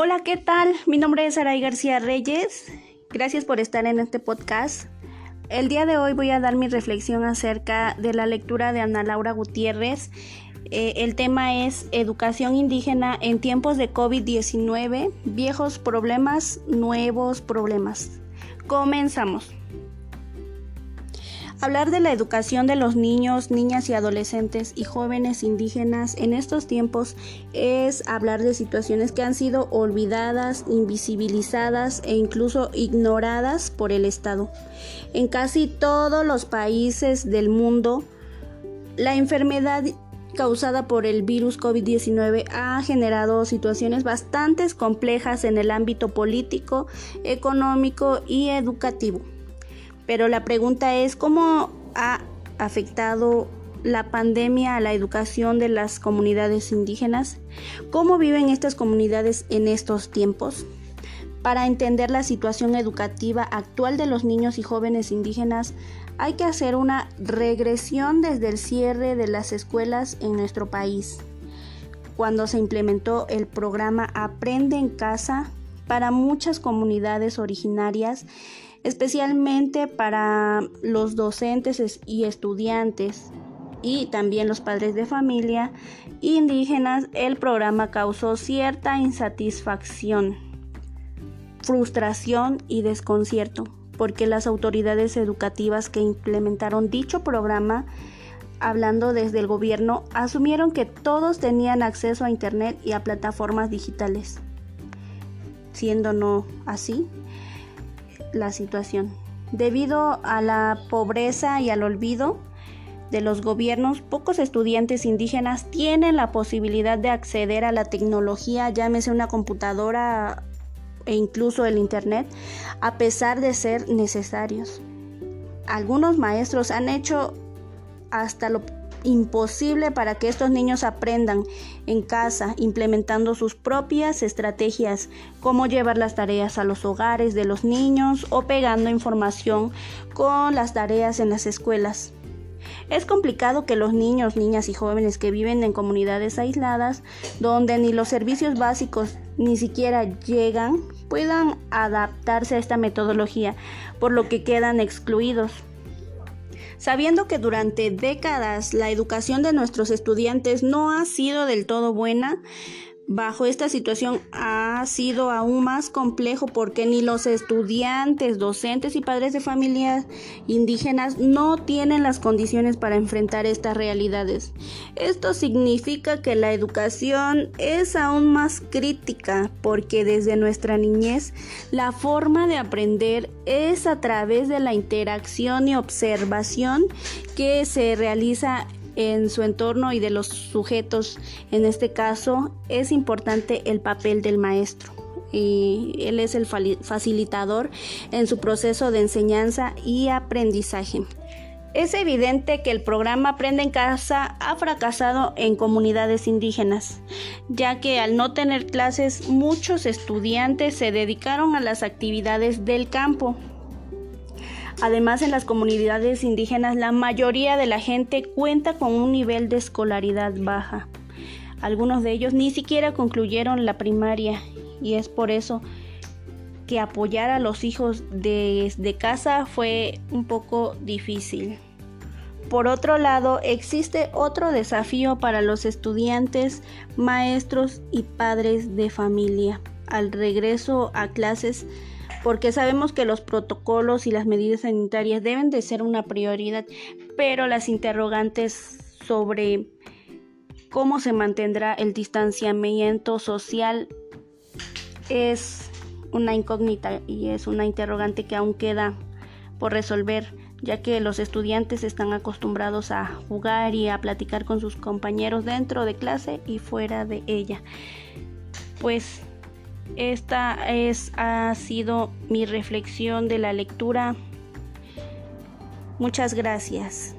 Hola, ¿qué tal? Mi nombre es Aray García Reyes. Gracias por estar en este podcast. El día de hoy voy a dar mi reflexión acerca de la lectura de Ana Laura Gutiérrez. Eh, el tema es Educación indígena en tiempos de COVID-19, viejos problemas, nuevos problemas. Comenzamos. Hablar de la educación de los niños, niñas y adolescentes y jóvenes indígenas en estos tiempos es hablar de situaciones que han sido olvidadas, invisibilizadas e incluso ignoradas por el Estado. En casi todos los países del mundo, la enfermedad causada por el virus COVID-19 ha generado situaciones bastante complejas en el ámbito político, económico y educativo. Pero la pregunta es cómo ha afectado la pandemia a la educación de las comunidades indígenas, cómo viven estas comunidades en estos tiempos. Para entender la situación educativa actual de los niños y jóvenes indígenas, hay que hacer una regresión desde el cierre de las escuelas en nuestro país. Cuando se implementó el programa Aprende en casa para muchas comunidades originarias, especialmente para los docentes y estudiantes y también los padres de familia indígenas, el programa causó cierta insatisfacción, frustración y desconcierto, porque las autoridades educativas que implementaron dicho programa, hablando desde el gobierno, asumieron que todos tenían acceso a Internet y a plataformas digitales. Siendo no así, la situación. Debido a la pobreza y al olvido de los gobiernos, pocos estudiantes indígenas tienen la posibilidad de acceder a la tecnología, llámese una computadora e incluso el Internet, a pesar de ser necesarios. Algunos maestros han hecho hasta lo imposible para que estos niños aprendan en casa, implementando sus propias estrategias, como llevar las tareas a los hogares de los niños o pegando información con las tareas en las escuelas. Es complicado que los niños, niñas y jóvenes que viven en comunidades aisladas, donde ni los servicios básicos ni siquiera llegan, puedan adaptarse a esta metodología, por lo que quedan excluidos. Sabiendo que durante décadas la educación de nuestros estudiantes no ha sido del todo buena, bajo esta situación ha sido aún más complejo porque ni los estudiantes, docentes y padres de familias indígenas no tienen las condiciones para enfrentar estas realidades. Esto significa que la educación es aún más crítica porque desde nuestra niñez la forma de aprender es a través de la interacción y observación que se realiza en su entorno y de los sujetos. En este caso es importante el papel del maestro y él es el facilitador en su proceso de enseñanza y aprendizaje. Es evidente que el programa Aprende en Casa ha fracasado en comunidades indígenas, ya que al no tener clases muchos estudiantes se dedicaron a las actividades del campo, Además, en las comunidades indígenas la mayoría de la gente cuenta con un nivel de escolaridad baja. Algunos de ellos ni siquiera concluyeron la primaria y es por eso que apoyar a los hijos desde casa fue un poco difícil. Por otro lado, existe otro desafío para los estudiantes, maestros y padres de familia. Al regreso a clases, porque sabemos que los protocolos y las medidas sanitarias deben de ser una prioridad, pero las interrogantes sobre cómo se mantendrá el distanciamiento social es una incógnita y es una interrogante que aún queda por resolver, ya que los estudiantes están acostumbrados a jugar y a platicar con sus compañeros dentro de clase y fuera de ella. Pues esta es, ha sido mi reflexión de la lectura. Muchas gracias.